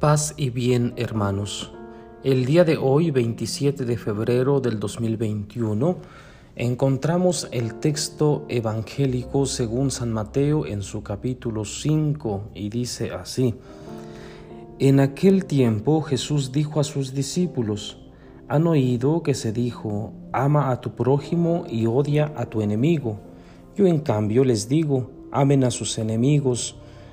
Paz y bien, hermanos. El día de hoy, 27 de febrero del 2021, encontramos el texto evangélico según San Mateo en su capítulo 5 y dice así. En aquel tiempo Jesús dijo a sus discípulos, han oído que se dijo, ama a tu prójimo y odia a tu enemigo. Yo en cambio les digo, amen a sus enemigos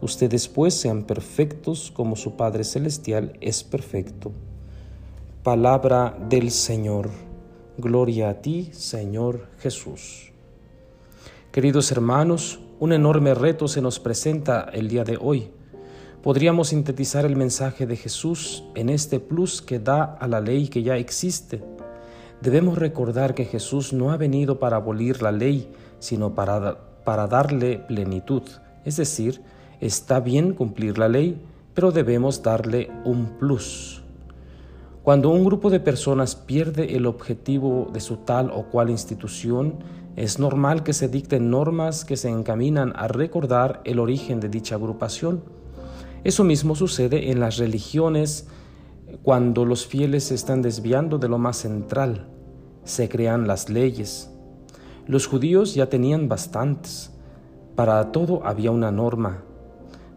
Ustedes pues sean perfectos como su Padre Celestial es perfecto. Palabra del Señor. Gloria a ti, Señor Jesús. Queridos hermanos, un enorme reto se nos presenta el día de hoy. Podríamos sintetizar el mensaje de Jesús en este plus que da a la ley que ya existe. Debemos recordar que Jesús no ha venido para abolir la ley, sino para para darle plenitud. Es decir, está bien cumplir la ley, pero debemos darle un plus. Cuando un grupo de personas pierde el objetivo de su tal o cual institución, es normal que se dicten normas que se encaminan a recordar el origen de dicha agrupación. Eso mismo sucede en las religiones cuando los fieles se están desviando de lo más central. Se crean las leyes, los judíos ya tenían bastantes. Para todo había una norma.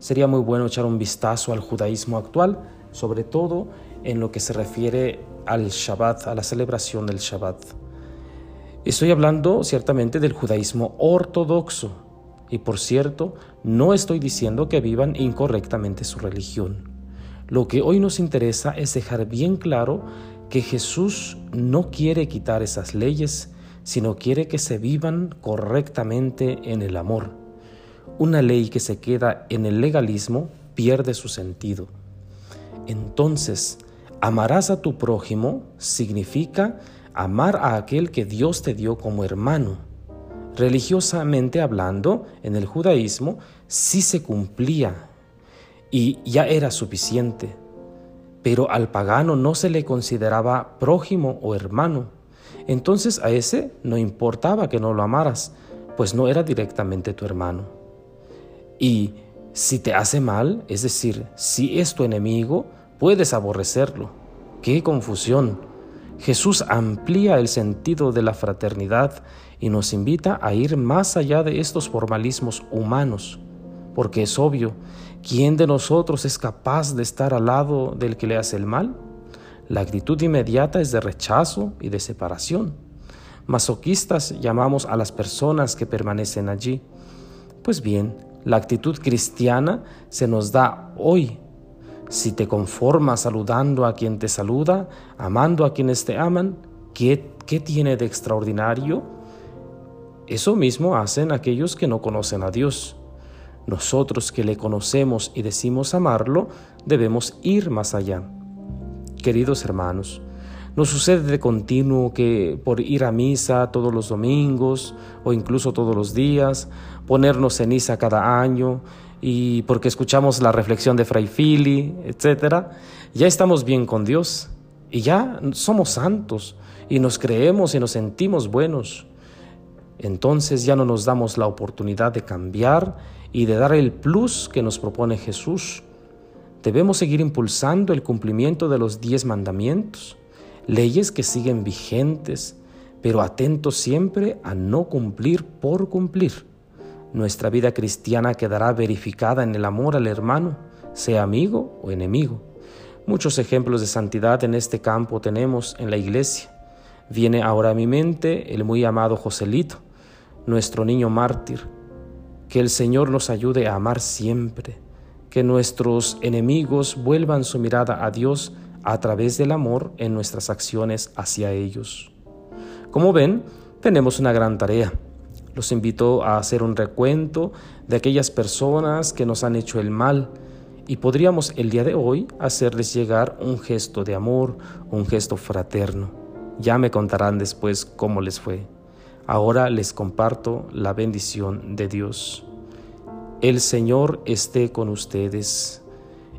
Sería muy bueno echar un vistazo al judaísmo actual, sobre todo en lo que se refiere al Shabbat, a la celebración del Shabbat. Estoy hablando ciertamente del judaísmo ortodoxo. Y por cierto, no estoy diciendo que vivan incorrectamente su religión. Lo que hoy nos interesa es dejar bien claro que Jesús no quiere quitar esas leyes, sino quiere que se vivan correctamente en el amor. Una ley que se queda en el legalismo pierde su sentido. Entonces, amarás a tu prójimo significa amar a aquel que Dios te dio como hermano. Religiosamente hablando, en el judaísmo sí se cumplía y ya era suficiente, pero al pagano no se le consideraba prójimo o hermano entonces a ese no importaba que no lo amaras, pues no era directamente tu hermano. Y si te hace mal, es decir, si es tu enemigo, puedes aborrecerlo. ¡Qué confusión! Jesús amplía el sentido de la fraternidad y nos invita a ir más allá de estos formalismos humanos, porque es obvio, ¿quién de nosotros es capaz de estar al lado del que le hace el mal? La actitud inmediata es de rechazo y de separación. Masoquistas llamamos a las personas que permanecen allí. Pues bien, la actitud cristiana se nos da hoy. Si te conformas saludando a quien te saluda, amando a quienes te aman, ¿qué, qué tiene de extraordinario? Eso mismo hacen aquellos que no conocen a Dios. Nosotros que le conocemos y decimos amarlo, debemos ir más allá. Queridos hermanos, nos sucede de continuo que por ir a misa todos los domingos o incluso todos los días, ponernos ceniza cada año y porque escuchamos la reflexión de Fray Fili, etc., ya estamos bien con Dios y ya somos santos y nos creemos y nos sentimos buenos. Entonces ya no nos damos la oportunidad de cambiar y de dar el plus que nos propone Jesús Debemos seguir impulsando el cumplimiento de los diez mandamientos, leyes que siguen vigentes, pero atentos siempre a no cumplir por cumplir. Nuestra vida cristiana quedará verificada en el amor al hermano, sea amigo o enemigo. Muchos ejemplos de santidad en este campo tenemos en la iglesia. Viene ahora a mi mente el muy amado Joselito, nuestro niño mártir. Que el Señor nos ayude a amar siempre, que nuestros enemigos vuelvan su mirada a Dios a través del amor en nuestras acciones hacia ellos. Como ven, tenemos una gran tarea. Los invito a hacer un recuento de aquellas personas que nos han hecho el mal y podríamos el día de hoy hacerles llegar un gesto de amor, un gesto fraterno. Ya me contarán después cómo les fue. Ahora les comparto la bendición de Dios. El Señor esté con ustedes